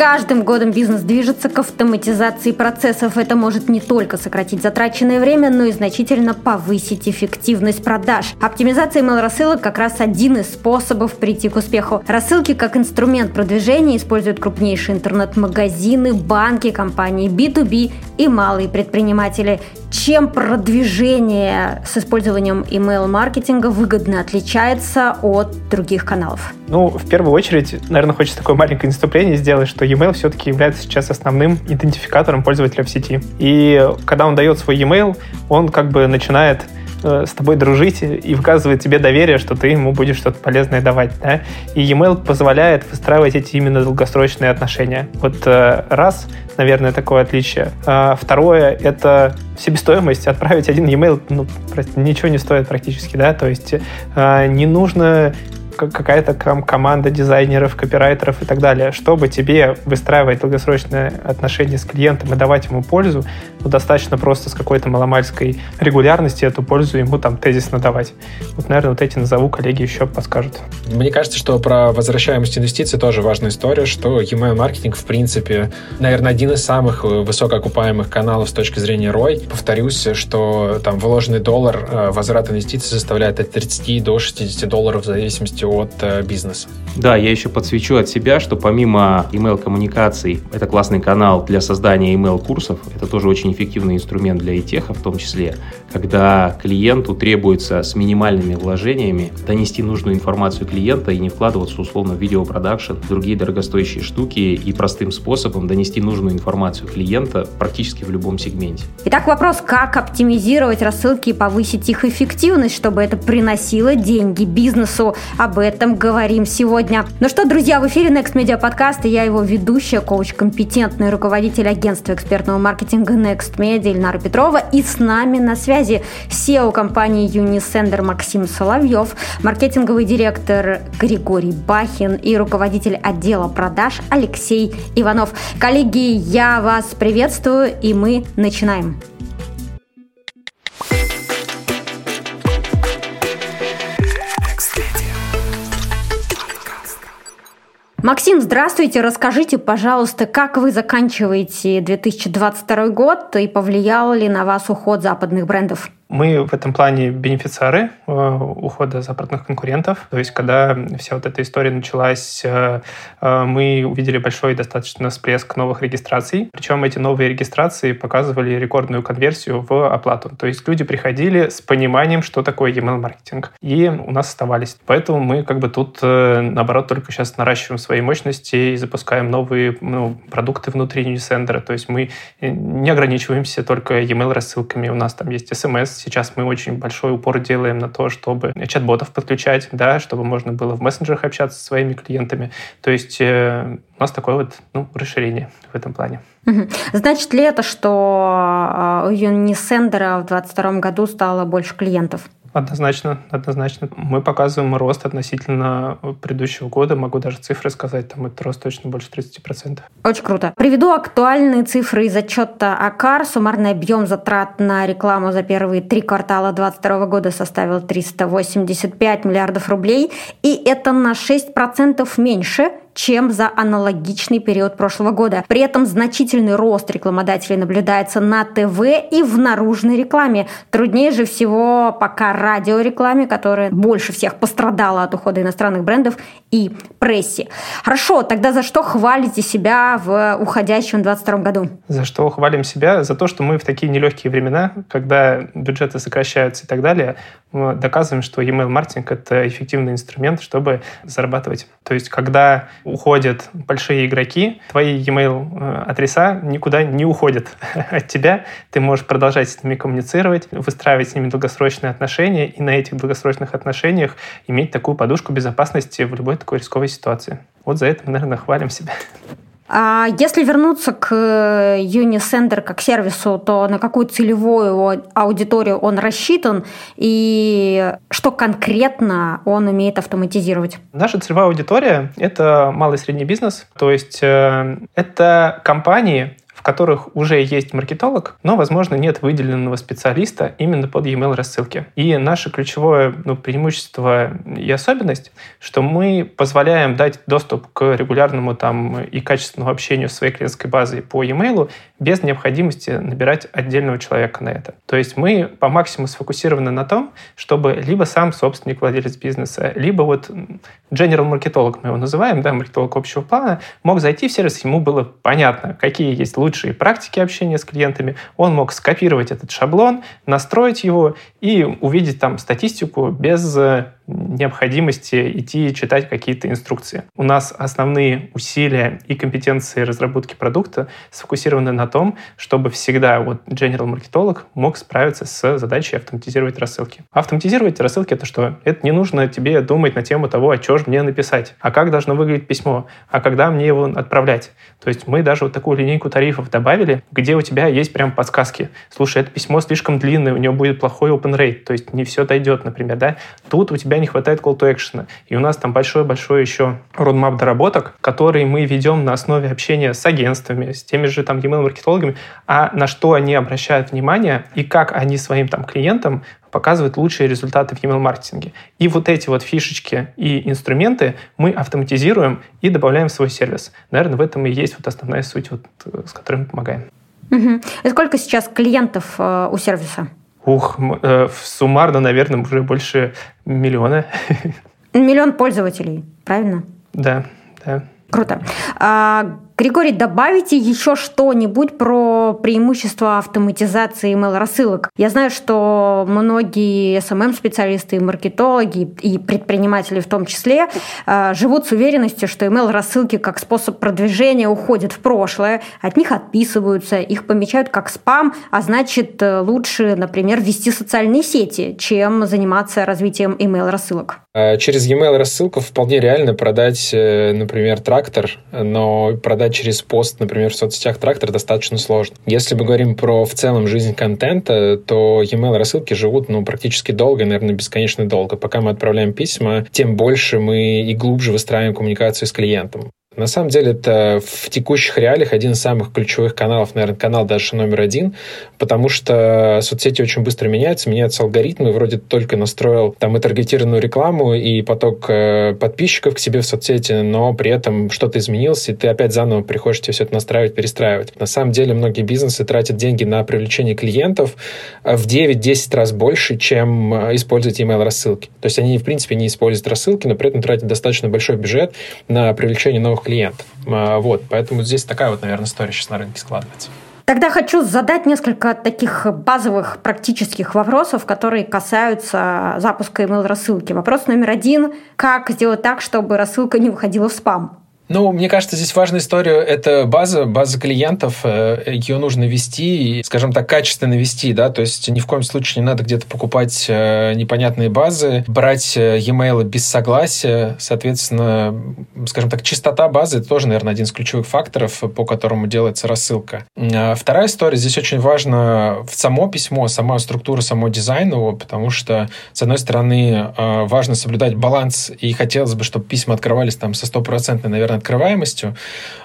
каждым годом бизнес движется к автоматизации процессов. Это может не только сократить затраченное время, но и значительно повысить эффективность продаж. Оптимизация email-рассылок как раз один из способов прийти к успеху. Рассылки как инструмент продвижения используют крупнейшие интернет-магазины, банки, компании B2B и малые предприниматели. Чем продвижение с использованием email-маркетинга выгодно отличается от других каналов? Ну, в первую очередь, наверное, хочется такое маленькое наступление сделать, что e-mail все-таки является сейчас основным идентификатором пользователя в сети. И когда он дает свой e-mail, он как бы начинает э, с тобой дружить и выказывает тебе доверие, что ты ему будешь что-то полезное давать. Да? И e-mail позволяет выстраивать эти именно долгосрочные отношения. Вот э, раз, наверное, такое отличие. А второе — это себестоимость. Отправить один e-mail ну, ничего не стоит практически. Да? То есть э, не нужно какая-то команда дизайнеров, копирайтеров и так далее. Чтобы тебе выстраивать долгосрочные отношения с клиентом и давать ему пользу, ну, достаточно просто с какой-то маломальской регулярности эту пользу ему там тезисно давать. Вот, наверное, вот эти назову, коллеги еще подскажут. Мне кажется, что про возвращаемость инвестиций тоже важная история, что email маркетинг в принципе, наверное, один из самых высокоокупаемых каналов с точки зрения ROI. Повторюсь, что там вложенный доллар, э, возврат инвестиций составляет от 30 до 60 долларов в зависимости от э, бизнеса. Да, я еще подсвечу от себя, что помимо email-коммуникаций, это классный канал для создания email-курсов. Это тоже очень эффективный инструмент для ИТеха в том числе, когда клиенту требуется с минимальными вложениями донести нужную информацию клиента и не вкладываться условно в видеопродакшн, другие дорогостоящие штуки и простым способом донести нужную информацию клиента практически в любом сегменте. Итак, вопрос, как оптимизировать рассылки и повысить их эффективность, чтобы это приносило деньги бизнесу. Об этом говорим сегодня. Ну что, друзья, в эфире Next Media Podcast, и я его ведущая, коуч, компетентный руководитель агентства экспертного маркетинга Next Media Ильнара Петрова. И с нами на связи SEO компании Unisender Максим Соловьев, маркетинговый директор Григорий Бахин и руководитель отдела продаж Алексей Иванов. Коллеги, я вас приветствую, и мы начинаем. Максим, здравствуйте. Расскажите, пожалуйста, как вы заканчиваете 2022 год и повлиял ли на вас уход западных брендов? Мы в этом плане бенефициары э, ухода западных конкурентов. То есть, когда вся вот эта история началась, э, э, мы увидели большой достаточно всплеск новых регистраций. Причем эти новые регистрации показывали рекордную конверсию в оплату. То есть люди приходили с пониманием, что такое email-маркетинг. И у нас оставались. Поэтому мы как бы тут, наоборот, только сейчас наращиваем свои мощности и запускаем новые ну, продукты внутри Newsender. То есть мы не ограничиваемся только email-рассылками. У нас там есть SMS, Сейчас мы очень большой упор делаем на то, чтобы чат-ботов подключать, да, чтобы можно было в мессенджерах общаться со своими клиентами. То есть э, у нас такое вот ну, расширение в этом плане. Значит ли это, что э, у Unisender в 2022 году стало больше клиентов? Однозначно, однозначно. Мы показываем рост относительно предыдущего года. Могу даже цифры сказать, там этот рост точно больше 30%. Очень круто. Приведу актуальные цифры из отчета АКАР. Суммарный объем затрат на рекламу за первые три квартала 2022 года составил 385 миллиардов рублей. И это на 6% меньше, чем за аналогичный период прошлого года. При этом значительный рост рекламодателей наблюдается на ТВ и в наружной рекламе. Труднее же всего пока радиорекламе, которая больше всех пострадала от ухода иностранных брендов и прессе. Хорошо, тогда за что хвалите себя в уходящем 2022 году? За что хвалим себя? За то, что мы в такие нелегкие времена, когда бюджеты сокращаются и так далее, мы доказываем, что email маркетинг это эффективный инструмент, чтобы зарабатывать. То есть, когда уходят большие игроки, твои e-mail э, адреса никуда не уходят от тебя. Ты можешь продолжать с ними коммуницировать, выстраивать с ними долгосрочные отношения и на этих долгосрочных отношениях иметь такую подушку безопасности в любой такой рисковой ситуации. Вот за это мы, наверное, хвалим себя. А если вернуться к Unisender как сервису, то на какую целевую аудиторию он рассчитан и что конкретно он умеет автоматизировать? Наша целевая аудитория — это малый и средний бизнес, то есть э, это компании, в которых уже есть маркетолог, но, возможно, нет выделенного специалиста именно под e-mail рассылки. И наше ключевое ну, преимущество и особенность, что мы позволяем дать доступ к регулярному там и качественному общению с своей клиентской базой по e-mail без необходимости набирать отдельного человека на это. То есть мы по максимуму сфокусированы на том, чтобы либо сам собственник, владелец бизнеса, либо вот general маркетолог мы его называем, да, маркетолог общего плана, мог зайти в сервис, ему было понятно, какие есть лучшие практики общения с клиентами, он мог скопировать этот шаблон, настроить его и увидеть там статистику без необходимости идти читать какие-то инструкции. У нас основные усилия и компетенции разработки продукта сфокусированы на том, чтобы всегда вот general маркетолог мог справиться с задачей автоматизировать рассылки. Автоматизировать рассылки — это что? Это не нужно тебе думать на тему того, а что же мне написать, а как должно выглядеть письмо, а когда мне его отправлять. То есть мы даже вот такую линейку тарифов добавили, где у тебя есть прям подсказки. Слушай, это письмо слишком длинное, у него будет плохой open rate, то есть не все дойдет, например, да? Тут у тебя не хватает call to action. И у нас там большой-большой еще roadmap доработок, который мы ведем на основе общения с агентствами, с теми же там email-маркетологами, а на что они обращают внимание и как они своим там клиентам показывают лучшие результаты в email-маркетинге. И вот эти вот фишечки и инструменты мы автоматизируем и добавляем в свой сервис. Наверное, в этом и есть вот основная суть, вот, э, с которой мы помогаем. Угу. И сколько сейчас клиентов э, у сервиса? Ух, э, суммарно, наверное, уже больше миллиона. Миллион пользователей, правильно? Да, да. Круто. А, Григорий, добавите еще что-нибудь про преимущества автоматизации email-рассылок. Я знаю, что многие SMM-специалисты и маркетологи, и предприниматели в том числе, э, живут с уверенностью, что email-рассылки как способ продвижения уходят в прошлое, от них отписываются, их помечают как спам, а значит, э, лучше, например, вести социальные сети, чем заниматься развитием email-рассылок. А через e-mail рассылку вполне реально продать, э, например, трактор, но продать через пост, например, в соцсетях трактор достаточно сложно. Если мы говорим про в целом жизнь контента, то e-mail рассылки живут ну, практически долго, наверное, бесконечно долго. Пока мы отправляем письма, тем больше мы и глубже выстраиваем коммуникацию с клиентом. На самом деле это в текущих реалиях один из самых ключевых каналов, наверное, канал даже номер один, потому что соцсети очень быстро меняются, меняются алгоритмы, вроде только настроил там и таргетированную рекламу, и поток э, подписчиков к себе в соцсети, но при этом что-то изменилось, и ты опять заново приходишь тебе все это настраивать, перестраивать. На самом деле многие бизнесы тратят деньги на привлечение клиентов э, в 9-10 раз больше, чем э, использовать email рассылки. То есть они, в принципе, не используют рассылки, но при этом тратят достаточно большой бюджет на привлечение новых клиентов. А, вот, поэтому здесь такая вот, наверное, история сейчас на рынке складывается. Тогда хочу задать несколько таких базовых практических вопросов, которые касаются запуска email-рассылки. Вопрос номер один. Как сделать так, чтобы рассылка не выходила в спам? Ну, мне кажется, здесь важная история – это база, база клиентов. Э, Ее нужно вести, скажем так, качественно вести, да, то есть ни в коем случае не надо где-то покупать э, непонятные базы, брать э, e-mail без согласия. Соответственно, скажем так, чистота базы – это тоже, наверное, один из ключевых факторов, по которому делается рассылка. А вторая история – здесь очень важно в само письмо, сама структура, само дизайн его, потому что, с одной стороны, важно соблюдать баланс, и хотелось бы, чтобы письма открывались там со стопроцентной, наверное, открываемостью,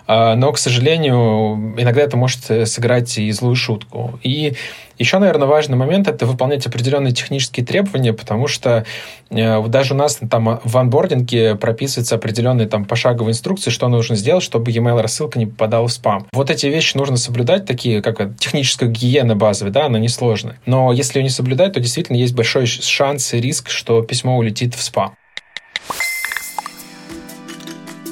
а, но, к сожалению, иногда это может э, сыграть и злую шутку. И еще, наверное, важный момент – это выполнять определенные технические требования, потому что э, даже у нас там в онбординге прописываются определенные там пошаговые инструкции, что нужно сделать, чтобы e-mail рассылка не попадала в спам. Вот эти вещи нужно соблюдать, такие как техническая гигиена базовая, да, она несложная. Но если ее не соблюдать, то действительно есть большой шанс и риск, что письмо улетит в спам.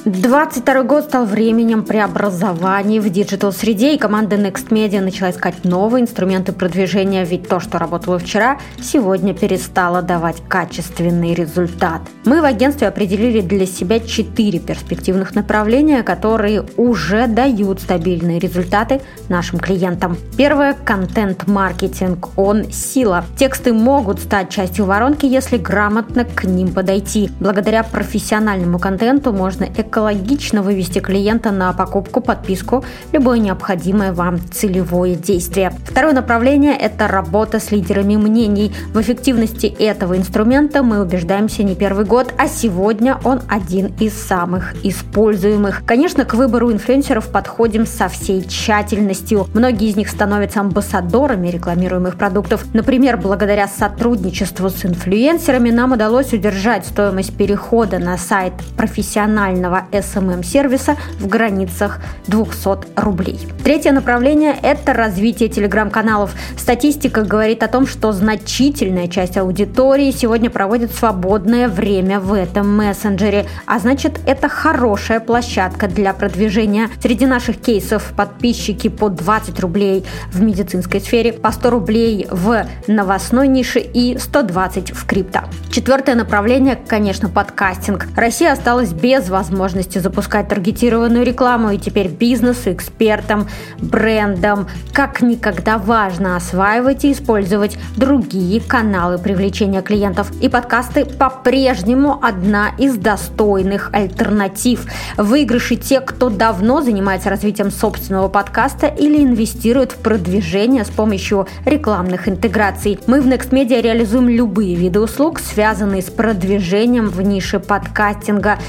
22 год стал временем преобразований в digital-среде, и команда Next Media начала искать новые инструменты продвижения, ведь то, что работало вчера, сегодня перестало давать качественный результат. Мы в агентстве определили для себя четыре перспективных направления, которые уже дают стабильные результаты нашим клиентам. Первое – контент-маркетинг. Он – сила. Тексты могут стать частью воронки, если грамотно к ним подойти. Благодаря профессиональному контенту можно экологично вывести клиента на покупку, подписку, любое необходимое вам целевое действие. Второе направление – это работа с лидерами мнений. В эффективности этого инструмента мы убеждаемся не первый год, а сегодня он один из самых используемых. Конечно, к выбору инфлюенсеров подходим со всей тщательностью. Многие из них становятся амбассадорами рекламируемых продуктов. Например, благодаря сотрудничеству с инфлюенсерами нам удалось удержать стоимость перехода на сайт профессионального SMM-сервиса в границах 200 рублей. Третье направление – это развитие телеграм-каналов. Статистика говорит о том, что значительная часть аудитории сегодня проводит свободное время в этом мессенджере, а значит, это хорошая площадка для продвижения. Среди наших кейсов подписчики по 20 рублей в медицинской сфере, по 100 рублей в новостной нише и 120 в крипто. Четвертое направление, конечно, подкастинг. Россия осталась без возможности запускать таргетированную рекламу, и теперь бизнесу, экспертам, брендам как никогда важно осваивать и использовать другие каналы привлечения клиентов. И подкасты по-прежнему одна из достойных альтернатив. Выигрыши те, кто давно занимается развитием собственного подкаста или инвестирует в продвижение с помощью рекламных интеграций. Мы в Next Media реализуем любые виды услуг, связанные с продвижением в нише подкастинга,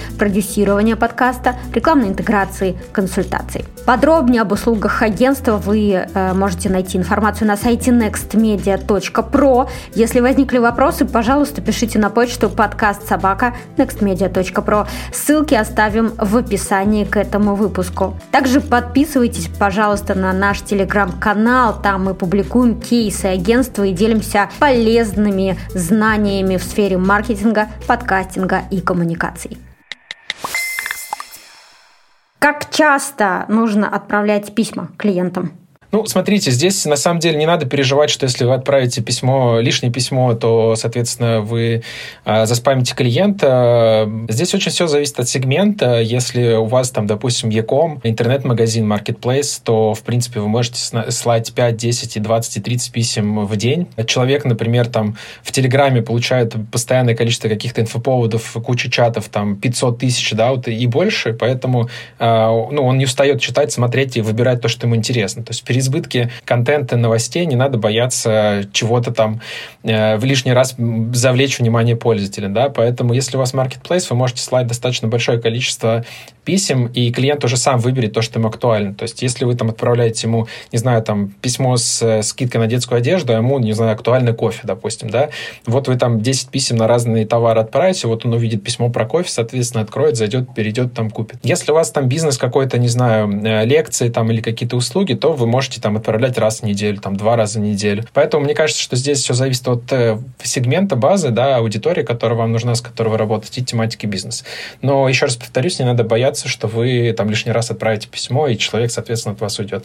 продюсирования подкаста, рекламной интеграции, консультаций. Подробнее об услугах агентства вы э, можете найти информацию на сайте nextmedia.pro. Если возникли вопросы, пожалуйста, пишите на почту подкаст собака nextmedia.pro. Ссылки оставим в описании к этому выпуску. Также подписывайтесь, пожалуйста, на наш телеграм-канал. Там мы публикуем кейсы агентства и делимся полезными знаниями в сфере маркетинга, подкастинга и коммуникаций. Часто нужно отправлять письма клиентам? Ну, смотрите, здесь на самом деле не надо переживать, что если вы отправите письмо, лишнее письмо, то, соответственно, вы э, заспамите клиента. Здесь очень все зависит от сегмента. Если у вас там, допустим, Яком, интернет-магазин, marketplace, то, в принципе, вы можете слать 5, 10, 20, 30 писем в день. Человек, например, там в Телеграме получает постоянное количество каких-то инфоповодов, куча чатов, там 500 тысяч, да, вот, и больше, поэтому э, ну, он не устает читать, смотреть и выбирать то, что ему интересно. То есть избытке контента, новостей не надо бояться чего-то там э, в лишний раз завлечь внимание пользователя, да, поэтому если у вас marketplace, вы можете слать достаточно большое количество писем, и клиент уже сам выберет то, что ему актуально. То есть, если вы там отправляете ему, не знаю, там, письмо с э, скидкой на детскую одежду, а ему, не знаю, актуальный кофе, допустим, да, вот вы там 10 писем на разные товары отправите, вот он увидит письмо про кофе, соответственно, откроет, зайдет, перейдет, там, купит. Если у вас там бизнес какой-то, не знаю, э, лекции там или какие-то услуги, то вы можете там отправлять раз в неделю, там, два раза в неделю. Поэтому мне кажется, что здесь все зависит от э, сегмента базы, да, аудитории, которая вам нужна, с которой вы работаете, и тематики бизнеса. Но, еще раз повторюсь, не надо бояться бояться, что вы там лишний раз отправите письмо, и человек, соответственно, от вас уйдет.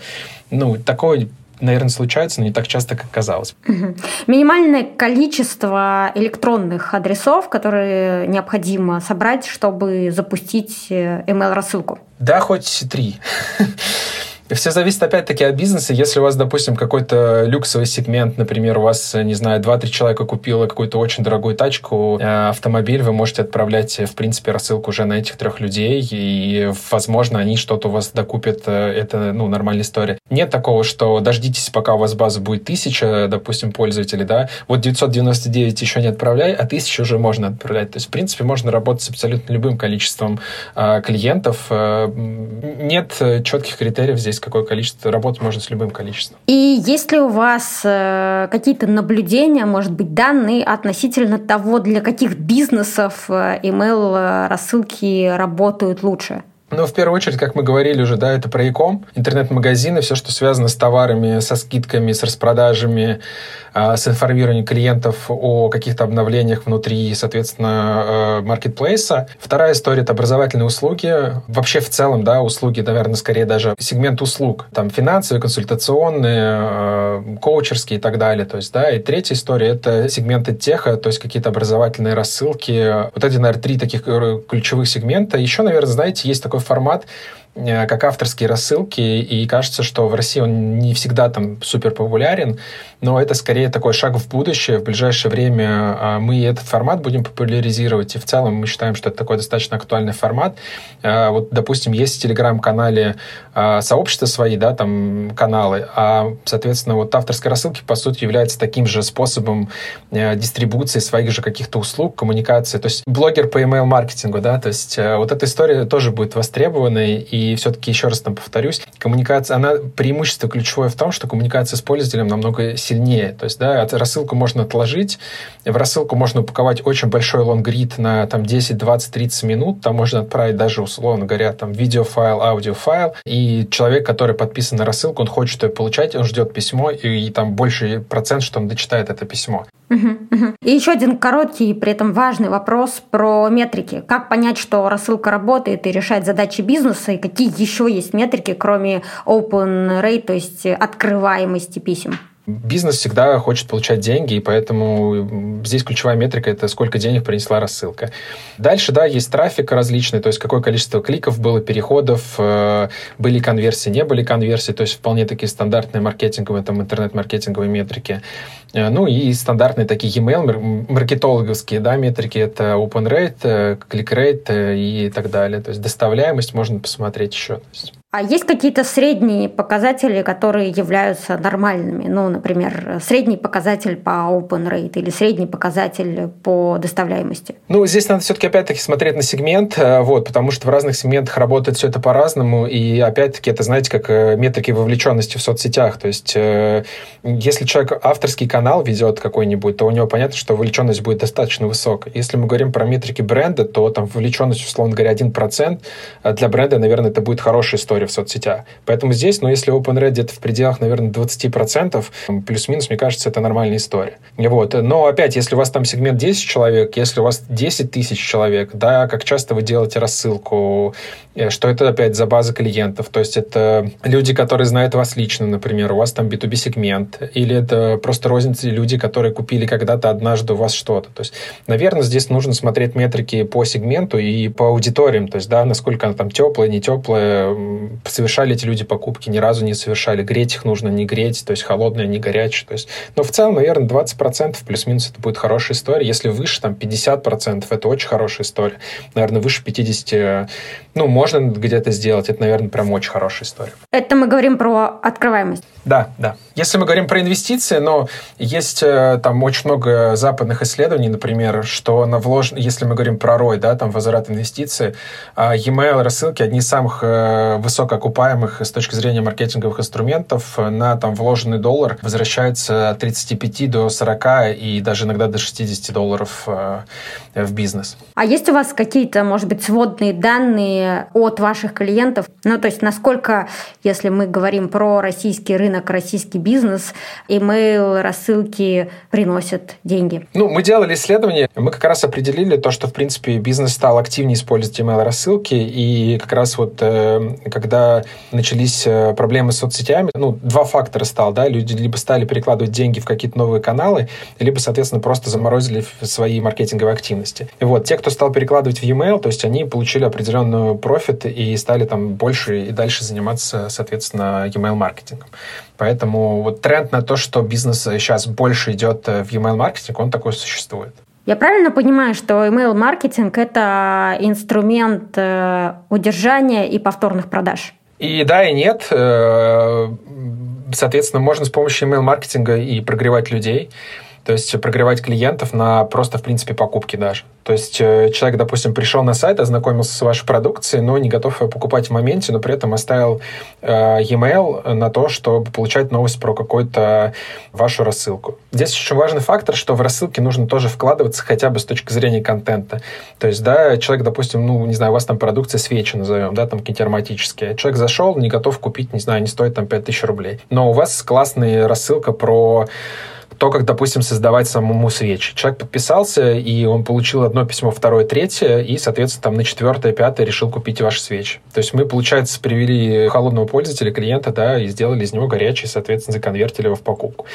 Ну, такое наверное, случается, но не так часто, как казалось. Угу. Минимальное количество электронных адресов, которые необходимо собрать, чтобы запустить э, email-рассылку? Да, хоть три. Все зависит опять-таки от бизнеса. Если у вас, допустим, какой-то люксовый сегмент, например, у вас, не знаю, 2-3 человека купило какую-то очень дорогую тачку, э, автомобиль, вы можете отправлять, в принципе, рассылку уже на этих трех людей, и, возможно, они что-то у вас докупят. Э, это, ну, нормальная история. Нет такого, что дождитесь, пока у вас база будет тысяча, допустим, пользователей, да, вот 999 еще не отправляй, а тысячу уже можно отправлять. То есть, в принципе, можно работать с абсолютно любым количеством э, клиентов. Нет четких критериев здесь есть какое количество, работать можно с любым количеством. И есть ли у вас э, какие-то наблюдения, может быть, данные относительно того, для каких бизнесов э, email э, работают лучше? Ну, в первую очередь, как мы говорили уже, да, это про e-com, интернет-магазины, все, что связано с товарами, со скидками, с распродажами, а, с информированием клиентов о каких-то обновлениях внутри, соответственно, маркетплейса. Вторая история — это образовательные услуги. Вообще, в целом, да, услуги, наверное, скорее даже сегмент услуг. Там финансовые, консультационные, а, коучерские и так далее. То есть, да, и третья история — это сегменты теха, то есть какие-то образовательные рассылки. Вот эти, наверное, три таких ключевых сегмента. Еще, наверное, знаете, есть такой такой формат, как авторские рассылки, и кажется, что в России он не всегда там супер популярен, но это скорее такой шаг в будущее. В ближайшее время а, мы этот формат будем популяризировать, и в целом мы считаем, что это такой достаточно актуальный формат. А, вот, допустим, есть в Телеграм-канале сообщества свои, да, там каналы, а, соответственно, вот авторская рассылки, по сути, является таким же способом э, дистрибуции своих же каких-то услуг, коммуникации. То есть блогер по email-маркетингу, да, то есть э, вот эта история тоже будет востребованной, и и все-таки, еще раз там повторюсь, коммуникация, она преимущество ключевое в том, что коммуникация с пользователем намного сильнее. То есть, да, рассылку можно отложить, в рассылку можно упаковать очень большой лонгрид на там 10, 20, 30 минут, там можно отправить даже, условно говоря, там видеофайл, аудиофайл, и человек, который подписан на рассылку, он хочет ее получать, он ждет письмо, и, и там больше процент, что он дочитает это письмо. И еще один короткий, при этом важный вопрос про метрики. Как понять, что рассылка работает и решает задачи бизнеса, и какие еще есть метрики, кроме open rate, то есть открываемости писем? Бизнес всегда хочет получать деньги, и поэтому здесь ключевая метрика – это сколько денег принесла рассылка. Дальше, да, есть трафик различный, то есть какое количество кликов было, переходов, э, были конверсии, не были конверсии, то есть вполне такие стандартные маркетинговые, там, интернет-маркетинговые метрики. Э, ну и стандартные такие e-mail, маркетологовские, да, метрики – это open rate, э, click rate и так далее. То есть доставляемость можно посмотреть еще. А есть какие-то средние показатели, которые являются нормальными? Ну, например, средний показатель по open rate или средний показатель по доставляемости? Ну, здесь надо все-таки опять-таки смотреть на сегмент, э, вот, потому что в разных сегментах работает все это по-разному, и опять-таки это, знаете, как э, метрики вовлеченности в соцсетях, то есть э, если человек авторский канал ведет какой-нибудь, то у него понятно, что вовлеченность будет достаточно высокая. Если мы говорим про метрики бренда, то там вовлеченность, условно говоря, 1%, для бренда, наверное, это будет хорошая история в соцсетях. Поэтому здесь, ну, если OpenRed где-то в пределах, наверное, 20%, плюс-минус, мне кажется, это нормальная история. Вот. Но опять, если у вас там сегмент 10 человек, если у вас 10 тысяч человек, да, как часто вы делаете рассылку, э, что это опять за база клиентов, то есть это люди, которые знают вас лично, например, у вас там B2B сегмент, или это просто розницы люди, которые купили когда-то однажды у вас что-то. То есть, наверное, здесь нужно смотреть метрики по сегменту и по аудиториям, то есть, да, насколько она там теплая, не теплая, совершали эти люди покупки, ни разу не совершали. Греть их нужно не греть, то есть холодное, не горячее. То есть, но в целом, наверное, 20% плюс-минус это будет хорошая история. Если выше, там, 50%, это очень хорошая история. Наверное, выше 50%, ну, можно где-то сделать. Это, наверное, прям очень хорошая история. Это мы говорим про открываемость. Да, да. Если мы говорим про инвестиции, но есть э, там очень много западных исследований, например, что на вложен... если мы говорим про ROI, да, там возврат инвестиций, а, e-mail рассылки одни из самых э, высокоокупаемых с точки зрения маркетинговых инструментов. На там вложенный доллар возвращается от 35 до 40 и даже иногда до 60 долларов э, в бизнес. А есть у вас какие-то, может быть, сводные данные от ваших клиентов? Ну, то есть насколько, если мы говорим про российский рынок, российский бизнес, email рассылки приносят деньги? Ну, мы делали исследование, мы как раз определили то, что, в принципе, бизнес стал активнее использовать email рассылки, и как раз вот э, когда начались э, проблемы с соцсетями, ну, два фактора стал, да, люди либо стали перекладывать деньги в какие-то новые каналы, либо, соответственно, просто заморозили свои маркетинговые активности. И вот, те, кто стал перекладывать в e-mail, то есть они получили определенную профит и стали там больше и дальше заниматься, соответственно, e-mail маркетингом. Поэтому вот тренд на то, что бизнес сейчас больше идет э, в e-mail маркетинг, он такой существует. Я правильно понимаю, что email-маркетинг – это инструмент э, удержания и повторных продаж? И да, и нет. Э, соответственно, можно с помощью email-маркетинга и прогревать людей. То есть прогревать клиентов на просто, в принципе, покупки даже. То есть э, человек, допустим, пришел на сайт, ознакомился с вашей продукцией, но не готов ее покупать в моменте, но при этом оставил э, e-mail на то, чтобы получать новость про какую-то вашу рассылку. Здесь очень важный фактор, что в рассылке нужно тоже вкладываться хотя бы с точки зрения контента. То есть, да, человек, допустим, ну, не знаю, у вас там продукция свечи назовем, да, там какие-то ароматические. Человек зашел, не готов купить, не знаю, не стоит там 5000 рублей. Но у вас классная рассылка про то, как, допустим, создавать самому свечи. Человек подписался, и он получил одно письмо, второе, третье, и, соответственно, там на четвертое, пятое решил купить ваши свечи. То есть мы, получается, привели холодного пользователя, клиента, да, и сделали из него горячий, соответственно, законвертили его в покупку.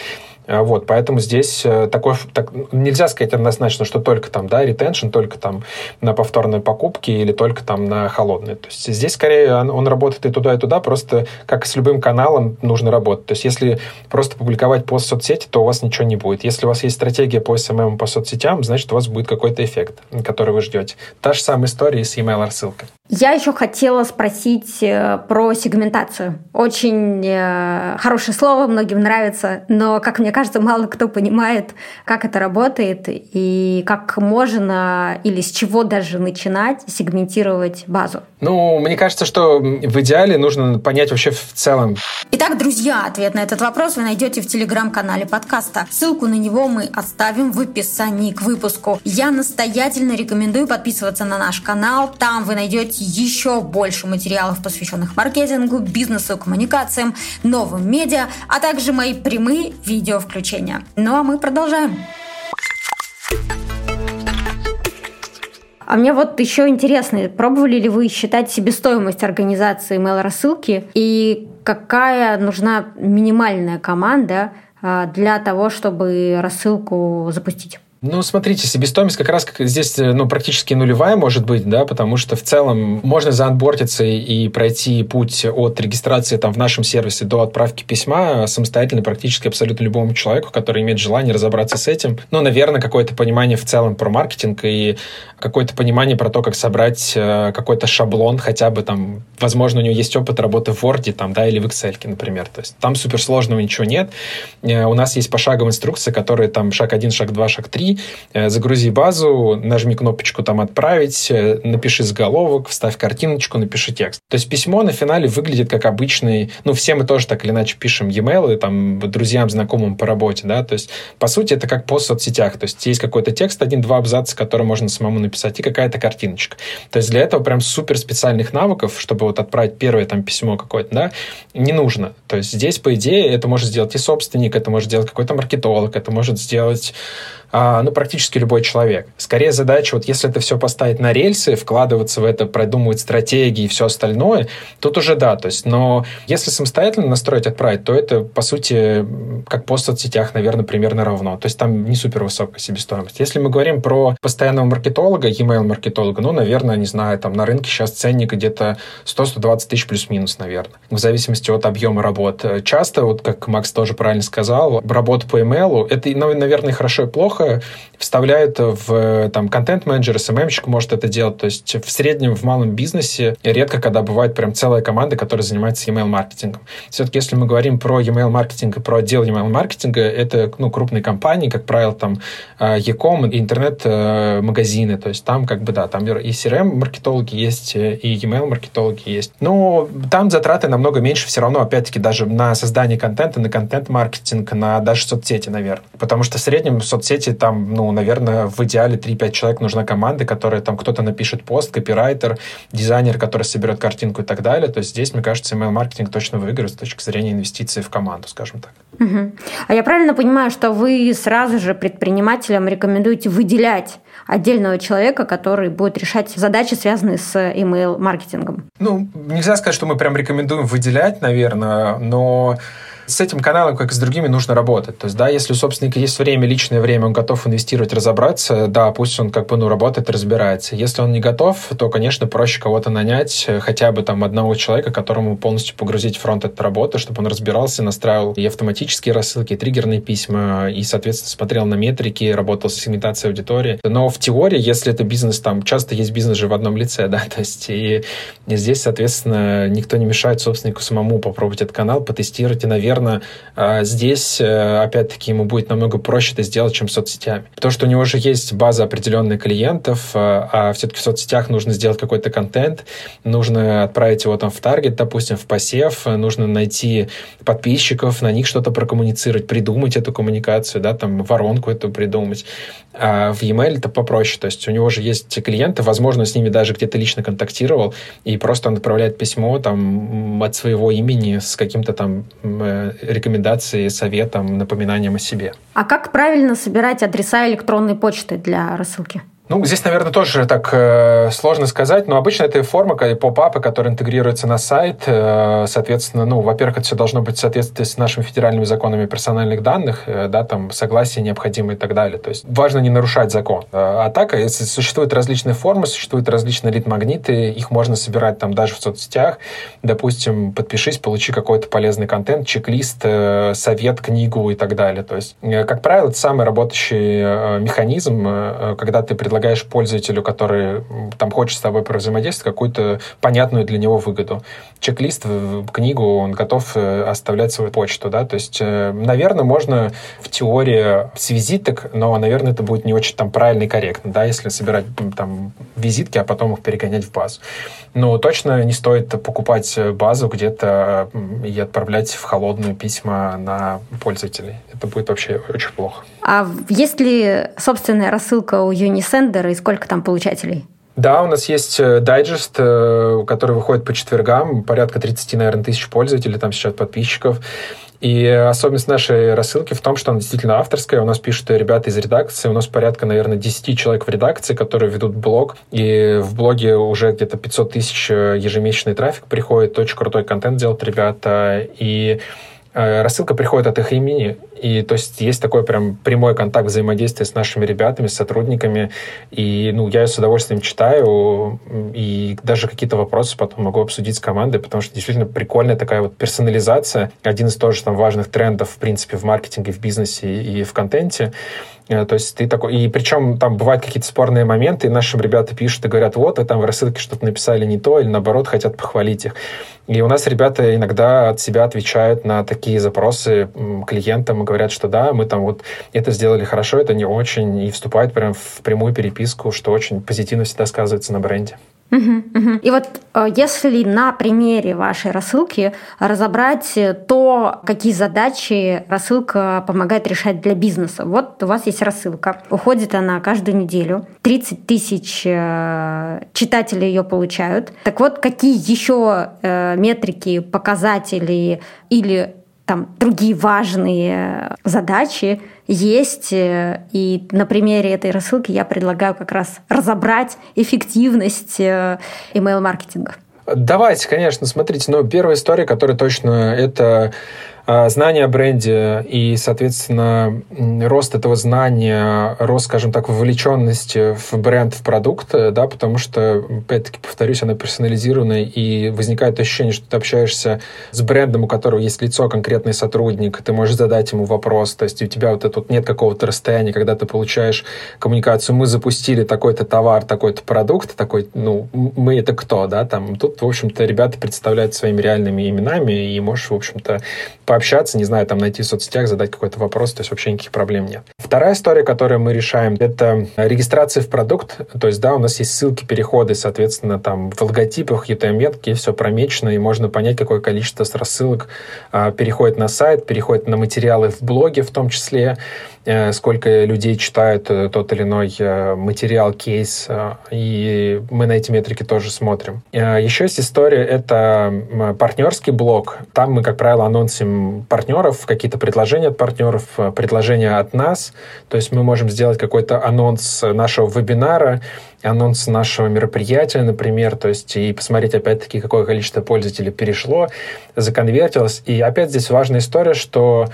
А, вот, поэтому здесь э, такой, так, нельзя сказать однозначно, что только там, да, ретеншн, только там на повторные покупки или только там на холодные. То есть здесь скорее он, он работает и туда, и туда, просто как с любым каналом нужно работать. То есть если просто публиковать пост в соцсети, то у вас ничего не будет. Если у вас есть стратегия по SMM по соцсетям, значит, у вас будет какой-то эффект, который вы ждете. Та же самая история с email рассылкой. Я еще хотела спросить э, про сегментацию. Очень э, хорошее слово, многим нравится, но, как мне кажется, мало кто понимает, как это работает и как можно или с чего даже начинать сегментировать базу. Ну, мне кажется, что в идеале нужно понять вообще в целом. Итак, друзья, ответ на этот вопрос вы найдете в телеграм-канале подкаста. Ссылку на него мы оставим в описании к выпуску. Я настоятельно рекомендую подписываться на наш канал. Там вы найдете еще больше материалов, посвященных маркетингу, бизнесу, коммуникациям, новым медиа, а также мои прямые видео включения. Ну а мы продолжаем. А мне вот еще интересно, пробовали ли вы считать себестоимость организации email-рассылки и какая нужна минимальная команда для того, чтобы рассылку запустить? Ну, смотрите, себестоимость как раз как здесь ну, практически нулевая может быть, да, потому что в целом можно заанбортиться и пройти путь от регистрации там в нашем сервисе до отправки письма самостоятельно практически абсолютно любому человеку, который имеет желание разобраться с этим. Ну, наверное, какое-то понимание в целом про маркетинг и какое-то понимание про то, как собрать э, какой-то шаблон, хотя бы там, возможно, у него есть опыт работы в Word там, да, или в Excel, например. То есть там суперсложного ничего нет. Э, у нас есть пошаговая инструкция, которая там шаг 1, шаг 2, шаг 3, Э, загрузи базу, нажми кнопочку там «Отправить», э, напиши заголовок, вставь картиночку, напиши текст. То есть письмо на финале выглядит как обычный, ну, все мы тоже так или иначе пишем e-mail, там, друзьям, знакомым по работе, да, то есть, по сути, это как в соцсетях, то есть есть какой-то текст, один-два абзаца, который можно самому написать, и какая-то картиночка. То есть для этого прям супер специальных навыков, чтобы вот отправить первое там письмо какое-то, да, не нужно. То есть здесь, по идее, это может сделать и собственник, это может сделать какой-то маркетолог, это может сделать ну, практически любой человек. Скорее задача, вот если это все поставить на рельсы, вкладываться в это, продумывать стратегии и все остальное, тут уже да, то есть, но если самостоятельно настроить, отправить, то это, по сути, как в соцсетях, наверное, примерно равно. То есть там не супер высокая себестоимость. Если мы говорим про постоянного маркетолога, e-mail маркетолога, ну, наверное, не знаю, там на рынке сейчас ценник где-то 100-120 тысяч плюс-минус, наверное, в зависимости от объема работ. Часто, вот как Макс тоже правильно сказал, работа по email, это, ну, наверное, хорошо и плохо, плохо, вставляют в там, контент-менеджер, СММщик может это делать. То есть в среднем в малом бизнесе редко, когда бывает прям целая команда, которая занимается email-маркетингом. Все-таки если мы говорим про email-маркетинг и про отдел email-маркетинга, это ну, крупные компании, как правило, там e-com и интернет-магазины. То есть там как бы, да, там и CRM-маркетологи есть, и email-маркетологи есть. Но там затраты намного меньше все равно, опять-таки, даже на создание контента, на контент-маркетинг, на даже соцсети, наверное. Потому что в среднем соцсети там, ну, наверное, в идеале 3-5 человек нужна команда, которая там кто-то напишет пост, копирайтер, дизайнер, который соберет картинку и так далее. То есть здесь, мне кажется, email-маркетинг точно выиграет с точки зрения инвестиций в команду, скажем так. Угу. А я правильно понимаю, что вы сразу же предпринимателям рекомендуете выделять отдельного человека, который будет решать задачи, связанные с email-маркетингом? Ну, нельзя сказать, что мы прям рекомендуем выделять, наверное, но с этим каналом, как и с другими, нужно работать. То есть, да, если у собственника есть время, личное время, он готов инвестировать, разобраться, да, пусть он как бы, ну, работает, разбирается. Если он не готов, то, конечно, проще кого-то нанять, э, хотя бы там одного человека, которому полностью погрузить фронт этой работы, чтобы он разбирался, настраивал и автоматические рассылки, и триггерные письма, и, соответственно, смотрел на метрики, работал с сегментацией аудитории. Но в теории, если это бизнес, там, часто есть бизнес же в одном лице, да, то есть, и здесь, соответственно, никто не мешает собственнику самому попробовать этот канал, потестировать и, наверное, наверное, а, здесь, э, опять-таки, ему будет намного проще это сделать, чем соцсетями. Потому что у него уже есть база определенных клиентов, а, а все-таки в соцсетях нужно сделать какой-то контент, нужно отправить его там в таргет, допустим, в посев, нужно найти подписчиков, на них что-то прокоммуницировать, придумать эту коммуникацию, да, там, воронку эту придумать. А в e-mail это попроще, то есть у него же есть клиенты, возможно, с ними даже где-то лично контактировал, и просто он отправляет письмо там от своего имени с каким-то там каким-то рекомендацией, советом, напоминанием о себе. А как правильно собирать адреса электронной почты для рассылки? Ну, здесь, наверное, тоже так э, сложно сказать, но обычно это форма, поп-апы, которые интегрируются на сайт. Э, соответственно, ну, во-первых, это все должно быть в соответствии с нашими федеральными законами персональных данных, э, да, там, согласие необходимое и так далее. То есть важно не нарушать закон. Э, а так, если существуют различные формы, существуют различные лид-магниты, их можно собирать там даже в соцсетях. Допустим, подпишись, получи какой-то полезный контент, чек-лист, э, совет, книгу и так далее. То есть, э, как правило, это самый работающий э, механизм, э, когда ты предлагаешь предлагаешь пользователю, который там хочет с тобой взаимодействовать, какую-то понятную для него выгоду. Чек-лист, книгу, он готов э, оставлять свою почту, да, то есть, э, наверное, можно в теории с визиток, но, наверное, это будет не очень там правильно и корректно, да, если собирать там визитки, а потом их перегонять в базу. Но точно не стоит покупать базу где-то и отправлять в холодную письма на пользователей. Это будет вообще очень плохо. А есть ли собственная рассылка у Unisender и сколько там получателей? Да, у нас есть э, дайджест, э, который выходит по четвергам, порядка 30, наверное, тысяч пользователей, там сейчас подписчиков. И особенность нашей рассылки в том, что она действительно авторская. У нас пишут ребята из редакции. У нас порядка, наверное, 10 человек в редакции, которые ведут блог. И в блоге уже где-то 500 тысяч э, ежемесячный трафик приходит. Очень крутой контент делают ребята. И рассылка приходит от их имени, и то есть есть такой прям прямой контакт взаимодействия с нашими ребятами, с сотрудниками, и ну, я с удовольствием читаю, и даже какие-то вопросы потом могу обсудить с командой, потому что действительно прикольная такая вот персонализация, один из тоже там важных трендов, в принципе, в маркетинге, в бизнесе и в контенте. Э, то есть ты такой... И причем там бывают какие-то спорные моменты, и нашим ребята пишут и говорят, вот, вы там в рассылке что-то написали не то, или наоборот, хотят похвалить их. И у нас ребята иногда от себя отвечают на такие запросы клиентам и говорят, что да, мы там вот это сделали хорошо, это не очень, и вступают прям в прямую переписку, что очень позитивно всегда сказывается на бренде. И вот э, если на примере вашей рассылки разобрать то, какие задачи рассылка помогает решать для бизнеса. Вот у вас есть рассылка, уходит она каждую неделю, 30 тысяч э, читателей ее получают. Так вот, какие еще э, метрики, показатели или там другие важные задачи есть. Э, и на примере этой рассылки я предлагаю как раз разобрать эффективность э, email-маркетинга. Давайте, конечно, смотрите, но первая история, которая точно это знание о бренде и, соответственно, рост этого знания, рост, скажем так, вовлеченности в бренд, в продукт, да, потому что, опять-таки, повторюсь, она персонализированная, и возникает ощущение, что ты общаешься с брендом, у которого есть лицо, конкретный сотрудник, ты можешь задать ему вопрос, то есть у тебя вот это вот нет какого-то расстояния, когда ты получаешь коммуникацию, мы запустили такой-то товар, такой-то продукт, такой, ну, мы это кто, да, там, тут, в общем-то, ребята представляют своими реальными именами, и можешь, в общем-то, пообщаться, не знаю, там найти в соцсетях, задать какой-то вопрос, то есть вообще никаких проблем нет. Вторая история, которую мы решаем, это регистрация в продукт, то есть, да, у нас есть ссылки, переходы, соответственно, там в логотипах, UTM-метки, все промечено, и можно понять, какое количество рассылок а, переходит на сайт, переходит на материалы в блоге в том числе, сколько людей читают э, тот или иной э, материал, кейс, и мы на эти метрики тоже смотрим. Еще есть история, это партнерский блог. Там мы, как правило, анонсим партнеров, какие-то предложения от партнеров, предложения от нас. То есть мы можем сделать какой-то анонс нашего вебинара, анонс нашего мероприятия, например, то есть и посмотреть опять-таки, какое количество пользователей перешло, законвертилось. И опять здесь важная история, что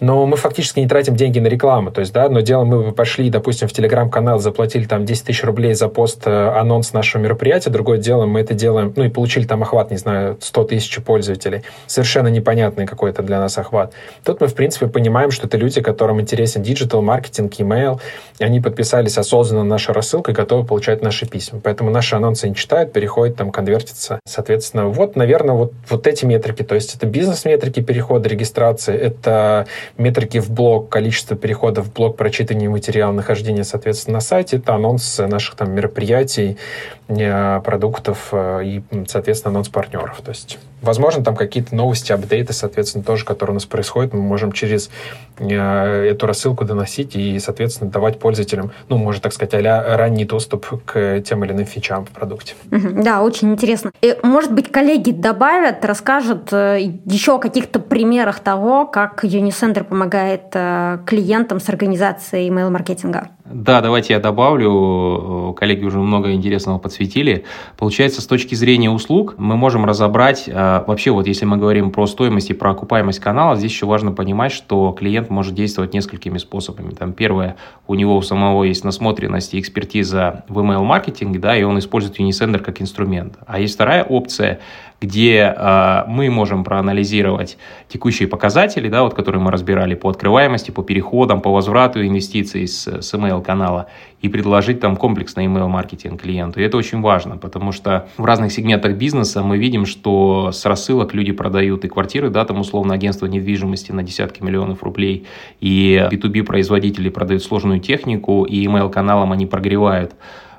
но мы фактически не тратим деньги на рекламу. То есть, да, одно дело, мы пошли, допустим, в телеграм-канал, заплатили там 10 тысяч рублей за пост, э, анонс нашего мероприятия, другое дело, мы это делаем, ну и получили там охват, не знаю, 100 тысяч пользователей. Совершенно непонятный какой-то для нас охват. Тут мы, в принципе, понимаем, что это люди, которым интересен digital, маркетинг, email, они подписались осознанно на нашу рассылку и готовы получать наши письма. Поэтому наши анонсы они читают, переходят, там, конвертятся. Соответственно, вот, наверное, вот, вот эти метрики. То есть это бизнес-метрики перехода, регистрации, это метрики в блог, количество переходов в блог, прочитывание материала, нахождение, соответственно, на сайте, это анонс наших там мероприятий, продуктов и, соответственно, анонс-партнеров. То есть, возможно, там какие-то новости, апдейты, соответственно, тоже, которые у нас происходят, мы можем через эту рассылку доносить и, соответственно, давать пользователям, ну, можно так сказать, а ранний доступ к тем или иным фичам в продукте. Да, очень интересно. И, может быть, коллеги добавят, расскажут э, еще о каких-то примерах того, как Unicenter помогает э, клиентам с организацией email-маркетинга. Да, давайте я добавлю. Коллеги уже много интересного подсветили. Получается, с точки зрения услуг мы можем разобрать, э, вообще вот если мы говорим про стоимость и про окупаемость канала, здесь еще важно понимать, что клиент может действовать несколькими способами. Там первое, у него у самого есть насмотренность и экспертиза в email-маркетинге, да, и он использует Unisender как инструмент. А есть вторая опция, где э, мы можем проанализировать текущие показатели, да, вот, которые мы разбирали по открываемости, по переходам, по возврату инвестиций с, с email-канала и предложить там комплексный email-маркетинг клиенту. И это очень важно, потому что в разных сегментах бизнеса мы видим, что с рассылок люди продают и квартиры, да, там условно агентство недвижимости на десятки миллионов рублей, и B2B производители продают сложную технику, и email-каналом они прогревают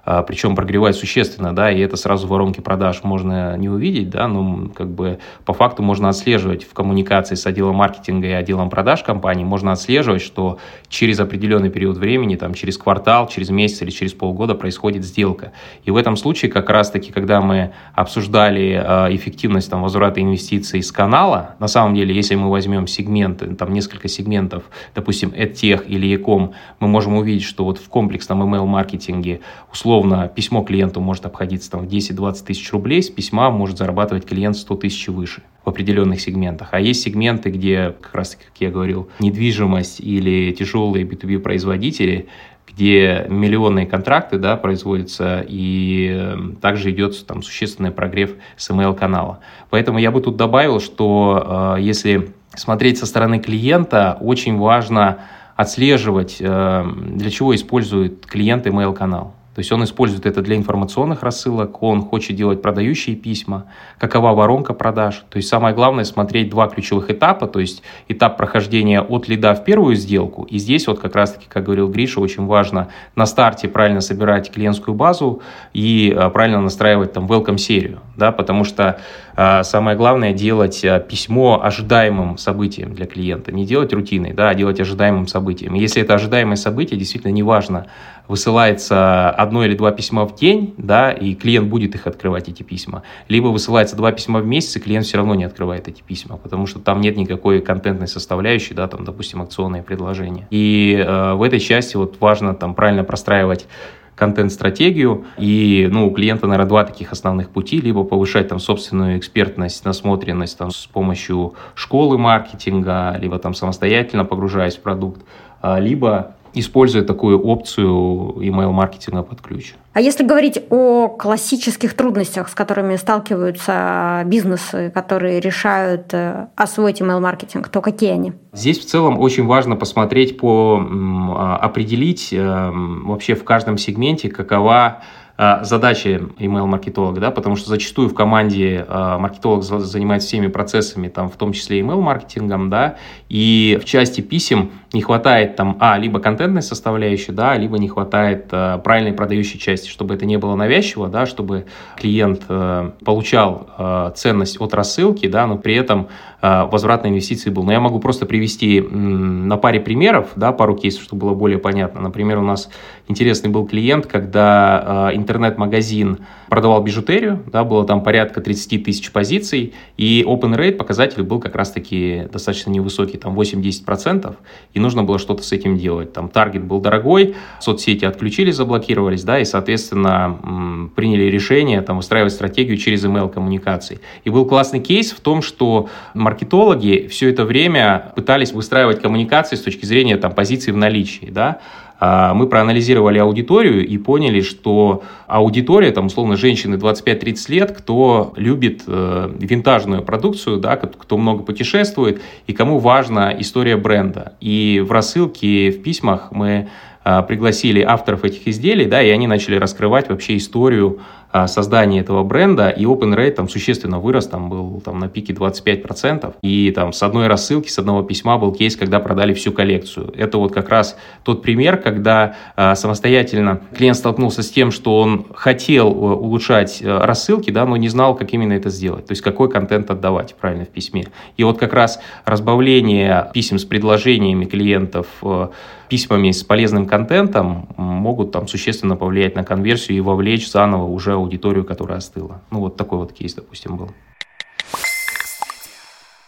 причем прогревает существенно, да, и это сразу воронки продаж можно не увидеть, да, но как бы по факту можно отслеживать в коммуникации с отделом маркетинга и отделом продаж компании, можно отслеживать, что через определенный период времени, там, через квартал, через месяц или через полгода происходит сделка. И в этом случае как раз-таки, когда мы обсуждали э, эффективность там, возврата инвестиций с канала, на самом деле, если мы возьмем сегменты, там несколько сегментов, допустим, EdTech или Ecom, мы можем увидеть, что вот в комплексном email-маркетинге условно условно письмо клиенту может обходиться там, в 10-20 тысяч рублей, с письма может зарабатывать клиент 100 тысяч выше в определенных сегментах. А есть сегменты, где, как раз как я говорил, недвижимость или тяжелые B2B производители, где миллионные контракты да, производятся, и эм, также идет там, существенный прогрев с email-канала. Поэтому я бы тут добавил, что э, если смотреть со стороны клиента, очень важно отслеживать, э, для чего использует клиент email-канал. То есть он использует это для информационных рассылок, он хочет делать продающие письма, какова воронка продаж. То есть самое главное смотреть два ключевых этапа, то есть этап прохождения от лида в первую сделку. И здесь вот как раз-таки, как говорил Гриша, очень важно на старте правильно собирать клиентскую базу и а, правильно настраивать там welcome серию, да, потому что а, самое главное делать а, письмо ожидаемым событием для клиента, не делать рутиной, да, а делать ожидаемым событием. Если это ожидаемое событие, действительно неважно, высылается одно или два письма в день, да, и клиент будет их открывать, эти письма, либо высылается два письма в месяц, и клиент все равно не открывает эти письма, потому что там нет никакой контентной составляющей, да, там, допустим, акционные предложения. И э, в этой части вот важно там правильно простраивать контент-стратегию. И ну, у клиента, наверное, два таких основных пути. Либо повышать там собственную экспертность, насмотренность там, с помощью школы маркетинга, либо там самостоятельно погружаясь в продукт, а, либо используя такую опцию email-маркетинга под ключ. А если говорить о классических трудностях, с которыми сталкиваются бизнесы, которые решают э, освоить email-маркетинг, то какие они? Здесь в целом очень важно посмотреть по а, определить э, вообще в каждом сегменте, какова а, задачи email-маркетолога, да, потому что зачастую в команде э, маркетолог занимается всеми процессами, там, в том числе email-маркетингом, да, и в части писем не хватает там, а, либо контентной составляющей, да, либо не хватает э, правильной продающей части, чтобы это не было навязчиво, да, чтобы клиент э, получал э, ценность от рассылки, да, но при этом э, возврат инвестиции был. Но я могу просто привести м, на паре примеров, да, пару кейсов, чтобы было более понятно. Например, у нас интересный был клиент, когда э, интернет-магазин продавал бижутерию, да, было там порядка 30 тысяч позиций, и open rate показатель был как раз-таки достаточно невысокий, там 8-10%, и нужно было что-то с этим делать. Там таргет был дорогой, соцсети отключились, заблокировались, да, и, соответственно, приняли решение там выстраивать стратегию через email коммуникации. И был классный кейс в том, что маркетологи все это время пытались выстраивать коммуникации с точки зрения там позиции в наличии, да, мы проанализировали аудиторию и поняли, что аудитория, там, условно, женщины 25-30 лет, кто любит э, винтажную продукцию, да, кто много путешествует и кому важна история бренда. И в рассылке, в письмах мы э, пригласили авторов этих изделий, да, и они начали раскрывать вообще историю создания этого бренда, и open rate там существенно вырос, там был там, на пике 25%, и там с одной рассылки, с одного письма был кейс, когда продали всю коллекцию. Это вот как раз тот пример, когда а, самостоятельно клиент столкнулся с тем, что он хотел э, улучшать э, рассылки, да, но не знал, как именно это сделать, то есть какой контент отдавать правильно в письме. И вот как раз разбавление писем с предложениями клиентов э, письмами с полезным контентом могут там существенно повлиять на конверсию и вовлечь заново уже аудиторию, которая остыла. Ну, вот такой вот кейс, допустим, был.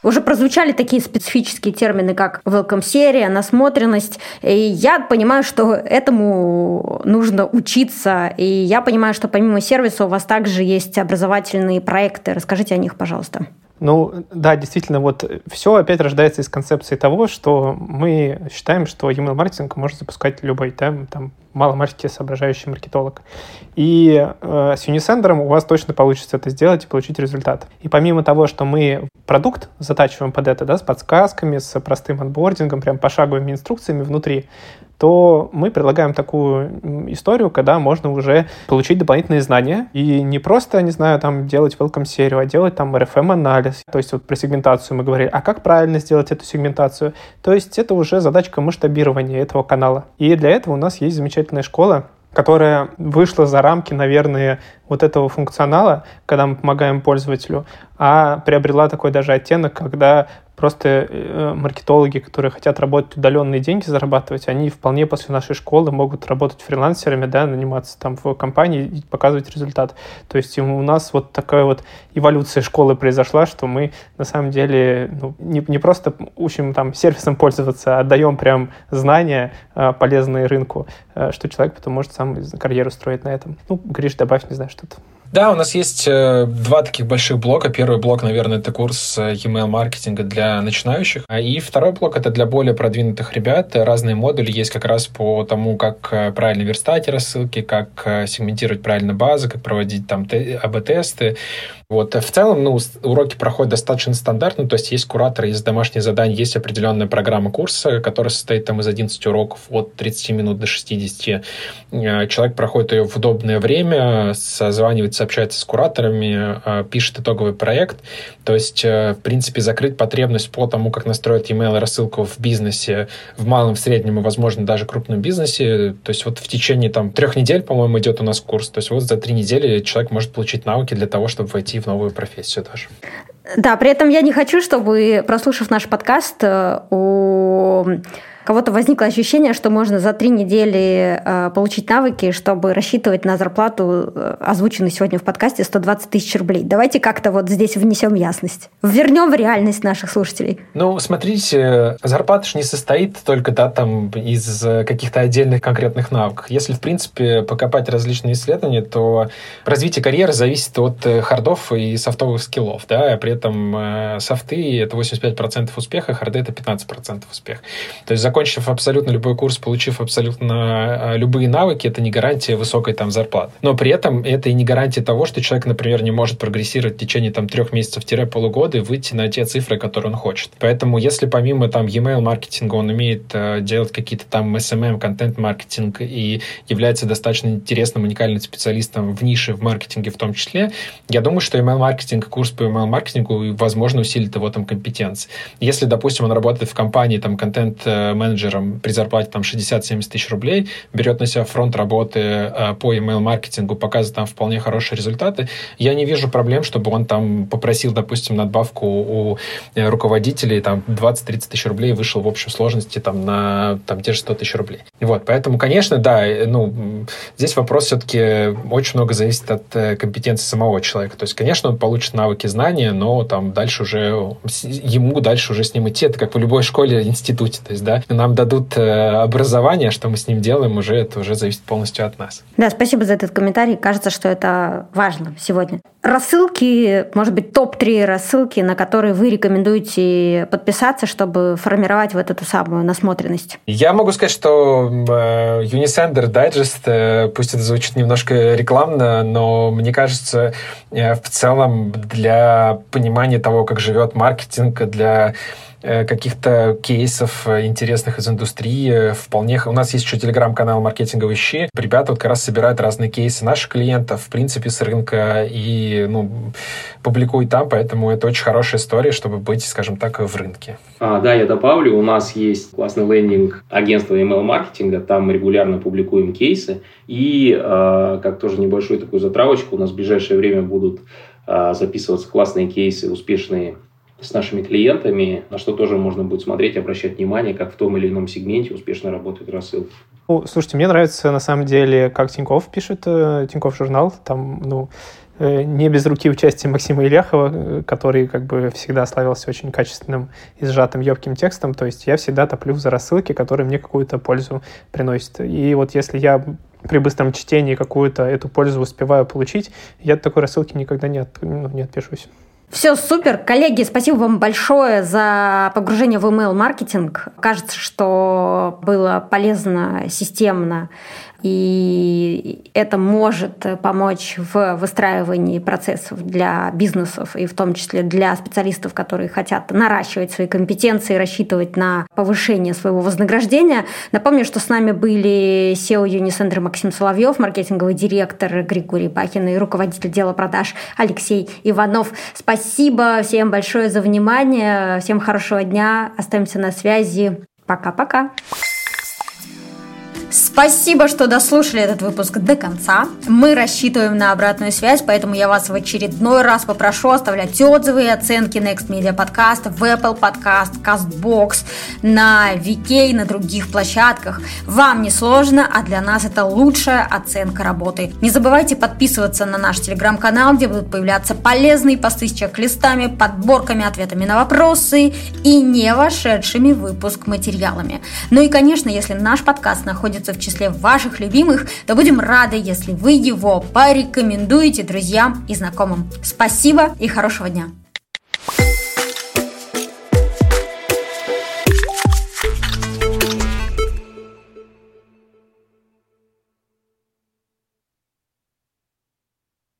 Уже прозвучали такие специфические термины, как welcome серия, насмотренность. И я понимаю, что этому нужно учиться. И я понимаю, что помимо сервиса у вас также есть образовательные проекты. Расскажите о них, пожалуйста. Ну, да, действительно, вот все опять рождается из концепции того, что мы считаем, что email-маркетинг может запускать любой, да, там, маломальски соображающий маркетолог. И э, с Unisender у вас точно получится это сделать и получить результат. И помимо того, что мы продукт затачиваем под это, да, с подсказками, с простым анбордингом, прям пошаговыми инструкциями внутри, то мы предлагаем такую историю, когда можно уже получить дополнительные знания и не просто, не знаю, там делать welcome серию, а делать там RFM-анализ. То есть вот про сегментацию мы говорили, а как правильно сделать эту сегментацию? То есть это уже задачка масштабирования этого канала. И для этого у нас есть замечательная школа, которая вышла за рамки, наверное, вот этого функционала, когда мы помогаем пользователю, а приобрела такой даже оттенок, когда Просто э, маркетологи, которые хотят работать удаленно и деньги зарабатывать, они вполне после нашей школы могут работать фрилансерами, да, наниматься там в компании и показывать результат. То есть у нас вот такая вот эволюция школы произошла, что мы на самом деле ну, не, не просто учим там сервисом пользоваться, а даем прям знания э, полезные рынку, э, что человек потом может сам карьеру строить на этом. Ну, Гриш, добавь, не знаю, что-то. Да, у нас есть э, два таких больших блока. Первый блок, наверное, это курс э, email-маркетинга для начинающих. А и второй блок это для более продвинутых ребят. Разные модули есть как раз по тому, как э, правильно верстать рассылки, как сегментировать правильно базы, как проводить там АБ-тесты. Вот. В целом, ну, уроки проходят достаточно стандартно, то есть есть куратор, есть домашние задания, есть определенная программа курса, которая состоит там из 11 уроков от 30 минут до 60. Человек проходит ее в удобное время, созванивается, общается с кураторами, а, пишет итоговый проект. То есть, э, в принципе, закрыть потребность по тому, как настроить email рассылку в бизнесе, в малом, в среднем и, возможно, даже крупном бизнесе. То есть вот в течение там трех недель, по-моему, идет у нас курс. То есть вот за три недели человек может получить навыки для того, чтобы войти в новую профессию даже. Да, при этом я не хочу, чтобы, прослушав наш подкаст, э, у кого-то возникло ощущение, что можно за три недели э, получить навыки, чтобы рассчитывать на зарплату, э, озвученную сегодня в подкасте, 120 тысяч рублей. Давайте как-то вот здесь внесем ясность. Вернем в реальность наших слушателей. Ну, смотрите, зарплата же не состоит только да, там, из каких-то отдельных конкретных навыков. Если, в принципе, покопать различные исследования, то развитие карьеры зависит от э, хардов и софтовых скиллов. Да? А при этом э, софты — это 85% успеха, харды — это 15% успеха. То есть закончив абсолютно любой курс, получив абсолютно э, любые навыки, это не гарантия высокой там зарплаты. Но при этом это и не гарантия того, что человек, например, не может прогрессировать в течение там трех месяцев-полугода и выйти на те цифры, которые он хочет. Поэтому если помимо там e-mail маркетинга он умеет э, делать какие-то там SMM, контент-маркетинг и является достаточно интересным, уникальным специалистом в нише, в маркетинге в том числе, я думаю, что email маркетинг, курс по email маркетингу, возможно, усилит его там компетенции. Если, допустим, он работает в компании там контент-менеджером, менеджером при зарплате там 60-70 тысяч рублей, берет на себя фронт работы э, по email-маркетингу, показывает там вполне хорошие результаты, я не вижу проблем, чтобы он там попросил, допустим, надбавку у э, руководителей там 20-30 тысяч рублей вышел в общей сложности там на там, те же 100 тысяч рублей. Вот, поэтому, конечно, да, э, ну, здесь вопрос все-таки очень много зависит от компетенции самого человека. То есть, конечно, он получит навыки, знания, но там дальше уже ему дальше уже с ним идти. Это как в любой школе, институте. То есть, да, нам дадут э, образование, что мы с ним делаем, уже это уже зависит полностью от нас. Да, спасибо за этот комментарий. Кажется, что это важно сегодня. рассылки, может быть, топ-3 рассылки, на которые вы рекомендуете подписаться, чтобы формировать вот эту самую насмотренность? Я могу сказать, что э, Unisender Digest, э, пусть это звучит немножко рекламно, но мне кажется, в целом для понимания того, как живет маркетинг, для каких-то кейсов э, интересных из индустрии. Вполне... У нас есть еще телеграм-канал «Маркетинговые щи». Ребята вот как раз собирают разные кейсы наших клиентов, в принципе, с рынка, и ну, публикуют там, поэтому это очень хорошая история, чтобы быть, скажем так, в рынке. А, да, я добавлю, у нас есть классный лендинг агентства email-маркетинга, там мы регулярно публикуем кейсы, и э, как тоже небольшую такую затравочку, у нас в ближайшее время будут э, записываться классные кейсы, успешные с нашими клиентами, на что тоже можно будет смотреть, обращать внимание, как в том или ином сегменте успешно работают рассылки. Ну, слушайте, мне нравится на самом деле, как Тиньков пишет, э, Тиньков журнал, там, ну, э, не без руки участия Максима Ильяхова, э, который как бы всегда славился очень качественным и сжатым, ёбким текстом. То есть я всегда топлю за рассылки, которые мне какую-то пользу приносят. И вот если я при быстром чтении какую-то эту пользу успеваю получить, я от такой рассылки никогда не, от, ну, не отпишусь. Все супер. Коллеги, спасибо вам большое за погружение в email-маркетинг. Кажется, что было полезно, системно и это может помочь в выстраивании процессов для бизнесов и в том числе для специалистов, которые хотят наращивать свои компетенции, рассчитывать на повышение своего вознаграждения. Напомню, что с нами были SEO Unisender Максим Соловьев, маркетинговый директор Григорий Бахин и руководитель дела продаж Алексей Иванов. Спасибо всем большое за внимание. Всем хорошего дня. Остаемся на связи. Пока-пока. Спасибо, что дослушали этот выпуск до конца. Мы рассчитываем на обратную связь, поэтому я вас в очередной раз попрошу оставлять отзывы и оценки Next Media Podcast в Apple Podcast, CastBox, на VK, на других площадках. Вам не сложно, а для нас это лучшая оценка работы. Не забывайте подписываться на наш телеграм-канал, где будут появляться полезные посты с чек-листами, подборками, ответами на вопросы и не вошедшими в выпуск материалами. Ну и, конечно, если наш подкаст находится находится в числе ваших любимых, то будем рады, если вы его порекомендуете друзьям и знакомым. Спасибо и хорошего дня!